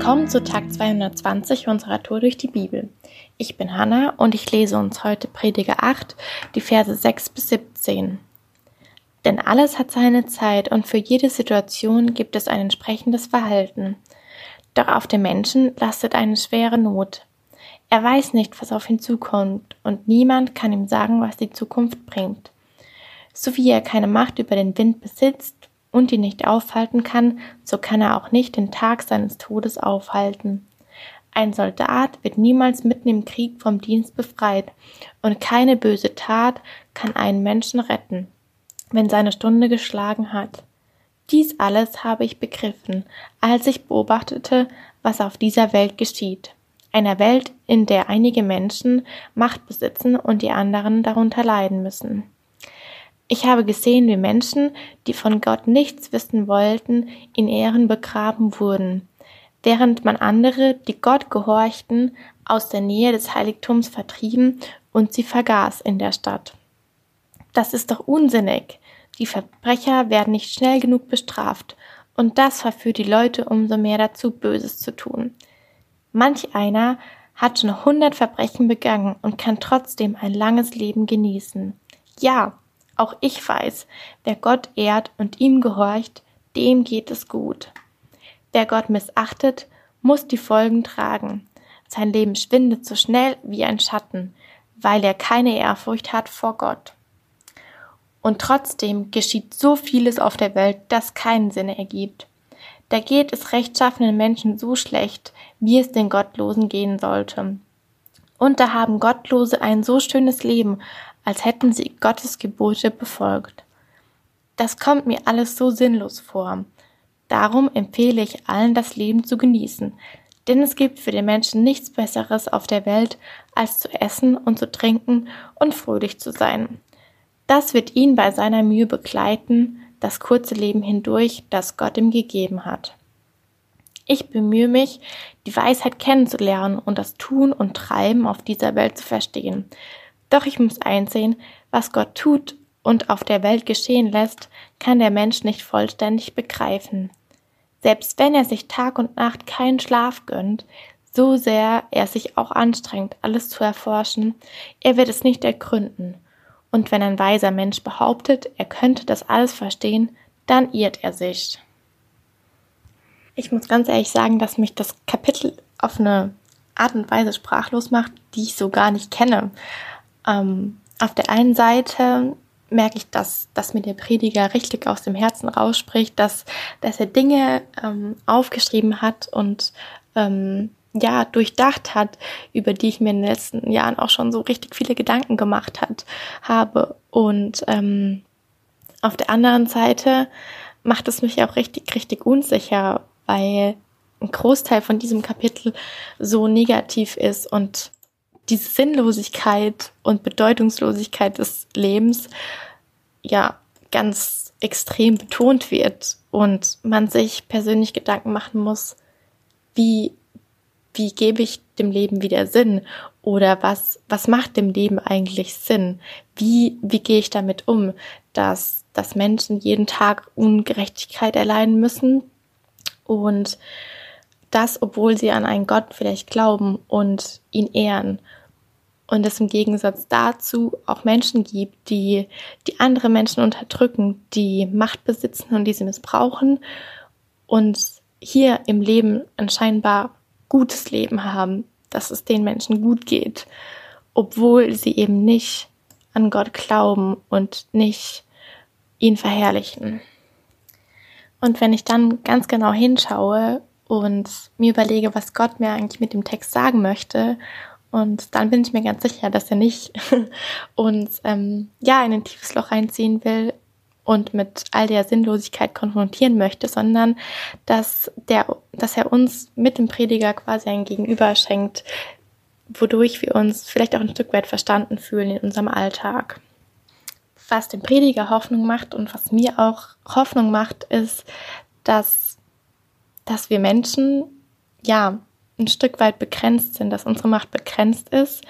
Willkommen zu Tag 220 unserer Tour durch die Bibel. Ich bin Hanna und ich lese uns heute Prediger 8, die Verse 6 bis 17. Denn alles hat seine Zeit und für jede Situation gibt es ein entsprechendes Verhalten. Doch auf dem Menschen lastet eine schwere Not. Er weiß nicht, was auf ihn zukommt, und niemand kann ihm sagen, was die Zukunft bringt. So wie er keine Macht über den Wind besitzt und ihn nicht aufhalten kann, so kann er auch nicht den Tag seines Todes aufhalten. Ein Soldat wird niemals mitten im Krieg vom Dienst befreit, und keine böse Tat kann einen Menschen retten, wenn seine Stunde geschlagen hat. Dies alles habe ich begriffen, als ich beobachtete, was auf dieser Welt geschieht. Einer Welt, in der einige Menschen Macht besitzen und die anderen darunter leiden müssen. Ich habe gesehen, wie Menschen, die von Gott nichts wissen wollten, in Ehren begraben wurden, während man andere, die Gott gehorchten, aus der Nähe des Heiligtums vertrieben und sie vergaß in der Stadt. Das ist doch unsinnig. Die Verbrecher werden nicht schnell genug bestraft, und das verführt die Leute umso mehr dazu, Böses zu tun. Manch einer hat schon hundert Verbrechen begangen und kann trotzdem ein langes Leben genießen. Ja, auch ich weiß, wer Gott ehrt und ihm gehorcht, dem geht es gut. Wer Gott missachtet, muss die Folgen tragen. Sein Leben schwindet so schnell wie ein Schatten, weil er keine Ehrfurcht hat vor Gott. Und trotzdem geschieht so vieles auf der Welt, das keinen Sinn ergibt. Da geht es rechtschaffenen Menschen so schlecht, wie es den Gottlosen gehen sollte. Und da haben Gottlose ein so schönes Leben als hätten sie Gottes Gebote befolgt. Das kommt mir alles so sinnlos vor. Darum empfehle ich allen, das Leben zu genießen, denn es gibt für den Menschen nichts Besseres auf der Welt, als zu essen und zu trinken und fröhlich zu sein. Das wird ihn bei seiner Mühe begleiten, das kurze Leben hindurch, das Gott ihm gegeben hat. Ich bemühe mich, die Weisheit kennenzulernen und das Tun und Treiben auf dieser Welt zu verstehen, doch ich muss einsehen, was Gott tut und auf der Welt geschehen lässt, kann der Mensch nicht vollständig begreifen. Selbst wenn er sich Tag und Nacht keinen Schlaf gönnt, so sehr er sich auch anstrengt, alles zu erforschen, er wird es nicht ergründen. Und wenn ein weiser Mensch behauptet, er könnte das alles verstehen, dann irrt er sich. Ich muss ganz ehrlich sagen, dass mich das Kapitel auf eine Art und Weise sprachlos macht, die ich so gar nicht kenne. Ähm, auf der einen Seite merke ich, dass, dass mir der Prediger richtig aus dem Herzen rausspricht, dass, dass er Dinge ähm, aufgeschrieben hat und ähm, ja, durchdacht hat, über die ich mir in den letzten Jahren auch schon so richtig viele Gedanken gemacht hat, habe. Und ähm, auf der anderen Seite macht es mich auch richtig, richtig unsicher, weil ein Großteil von diesem Kapitel so negativ ist und diese Sinnlosigkeit und Bedeutungslosigkeit des Lebens ja ganz extrem betont wird und man sich persönlich Gedanken machen muss, wie, wie gebe ich dem Leben wieder Sinn oder was, was macht dem Leben eigentlich Sinn? Wie, wie gehe ich damit um, dass, dass Menschen jeden Tag Ungerechtigkeit erleiden müssen und das, obwohl sie an einen Gott vielleicht glauben und ihn ehren und es im Gegensatz dazu auch Menschen gibt, die, die andere Menschen unterdrücken, die Macht besitzen und diese missbrauchen und hier im Leben ein scheinbar gutes Leben haben, dass es den Menschen gut geht, obwohl sie eben nicht an Gott glauben und nicht ihn verherrlichen. Und wenn ich dann ganz genau hinschaue und mir überlege, was Gott mir eigentlich mit dem Text sagen möchte und dann bin ich mir ganz sicher, dass er nicht uns ähm, ja in ein tiefes Loch reinziehen will und mit all der Sinnlosigkeit konfrontieren möchte, sondern dass der, dass er uns mit dem Prediger quasi ein Gegenüber schenkt, wodurch wir uns vielleicht auch ein Stück weit verstanden fühlen in unserem Alltag. Was dem Prediger Hoffnung macht und was mir auch Hoffnung macht, ist, dass, dass wir Menschen, ja, ein Stück weit begrenzt sind, dass unsere Macht begrenzt ist.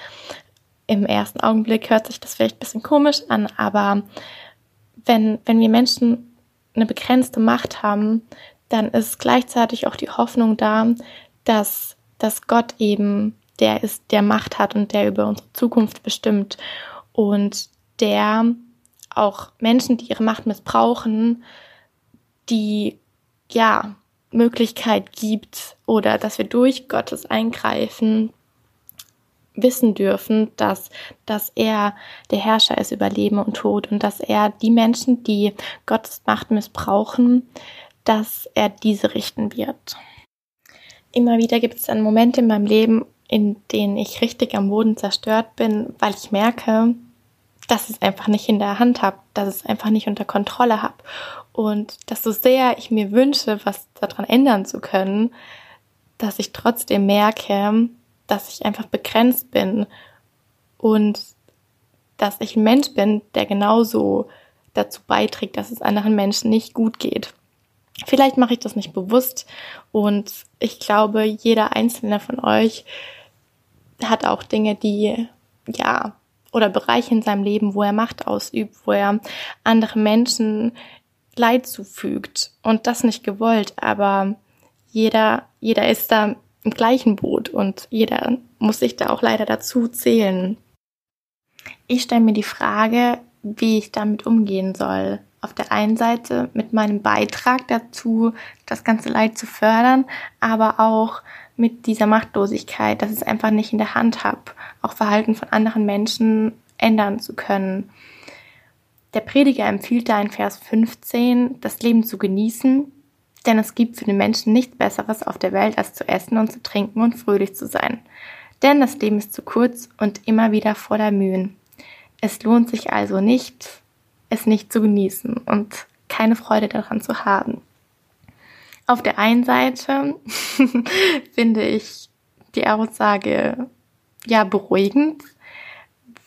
Im ersten Augenblick hört sich das vielleicht ein bisschen komisch an, aber wenn, wenn wir Menschen eine begrenzte Macht haben, dann ist gleichzeitig auch die Hoffnung da, dass, dass Gott eben der ist, der Macht hat und der über unsere Zukunft bestimmt und der auch Menschen, die ihre Macht missbrauchen, die ja Möglichkeit gibt oder dass wir durch Gottes Eingreifen wissen dürfen, dass, dass er der Herrscher ist über Leben und Tod und dass er die Menschen, die Gottes Macht missbrauchen, dass er diese richten wird. Immer wieder gibt es dann Momente in meinem Leben, in denen ich richtig am Boden zerstört bin, weil ich merke, dass ich es einfach nicht in der Hand habe, dass ich es einfach nicht unter Kontrolle habe. Und dass so sehr ich mir wünsche, was daran ändern zu können, dass ich trotzdem merke, dass ich einfach begrenzt bin und dass ich ein Mensch bin, der genauso dazu beiträgt, dass es anderen Menschen nicht gut geht. Vielleicht mache ich das nicht bewusst und ich glaube, jeder einzelne von euch hat auch Dinge, die ja oder Bereiche in seinem Leben, wo er Macht ausübt, wo er andere Menschen Leid zufügt und das nicht gewollt, aber jeder jeder ist da im gleichen Boot und jeder muss sich da auch leider dazu zählen. Ich stelle mir die Frage, wie ich damit umgehen soll. Auf der einen Seite mit meinem Beitrag dazu, das ganze Leid zu fördern, aber auch mit dieser Machtlosigkeit, dass ich es einfach nicht in der Hand habe, auch Verhalten von anderen Menschen ändern zu können. Der Prediger empfiehlt da in Vers 15, das Leben zu genießen, denn es gibt für den Menschen nichts Besseres auf der Welt, als zu essen und zu trinken und fröhlich zu sein. Denn das Leben ist zu kurz und immer wieder voller Mühen. Es lohnt sich also nicht, es nicht zu genießen und keine Freude daran zu haben. Auf der einen Seite finde ich die Aussage ja beruhigend,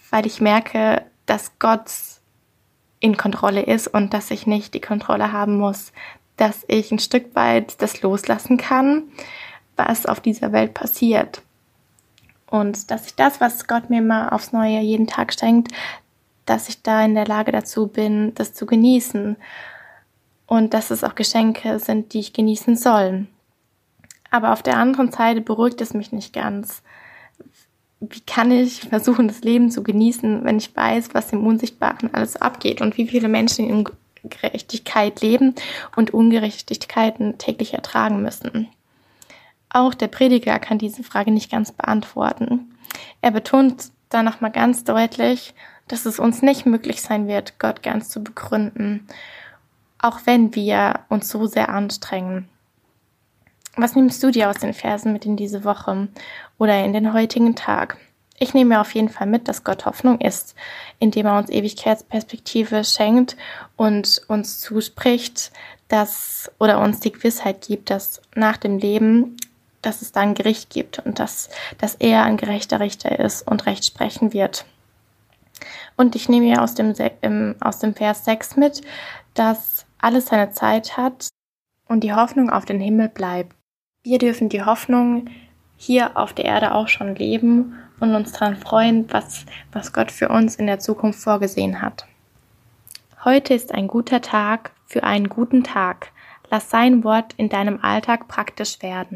weil ich merke, dass Gott in Kontrolle ist und dass ich nicht die Kontrolle haben muss, dass ich ein Stück weit das loslassen kann, was auf dieser Welt passiert. Und dass ich das, was Gott mir mal aufs Neue jeden Tag schenkt, dass ich da in der Lage dazu bin, das zu genießen. Und dass es auch Geschenke sind, die ich genießen soll. Aber auf der anderen Seite beruhigt es mich nicht ganz. Wie kann ich versuchen, das Leben zu genießen, wenn ich weiß, was im Unsichtbaren alles abgeht und wie viele Menschen in Gerechtigkeit leben und Ungerechtigkeiten täglich ertragen müssen. Auch der Prediger kann diese Frage nicht ganz beantworten. Er betont da nochmal ganz deutlich, dass es uns nicht möglich sein wird, Gott ganz zu begründen, auch wenn wir uns so sehr anstrengen. Was nimmst du dir aus den Versen mit in diese Woche oder in den heutigen Tag? Ich nehme auf jeden Fall mit, dass Gott Hoffnung ist, indem er uns Ewigkeitsperspektive schenkt und uns zuspricht, dass oder uns die Gewissheit gibt, dass nach dem Leben, dass es da ein Gericht gibt und dass, dass er ein gerechter Richter ist und Recht sprechen wird. Und ich nehme ja aus dem, aus dem Vers 6 mit, dass alles seine Zeit hat und die Hoffnung auf den Himmel bleibt. Wir dürfen die Hoffnung hier auf der Erde auch schon leben und uns daran freuen, was, was Gott für uns in der Zukunft vorgesehen hat. Heute ist ein guter Tag für einen guten Tag. Lass sein Wort in deinem Alltag praktisch werden.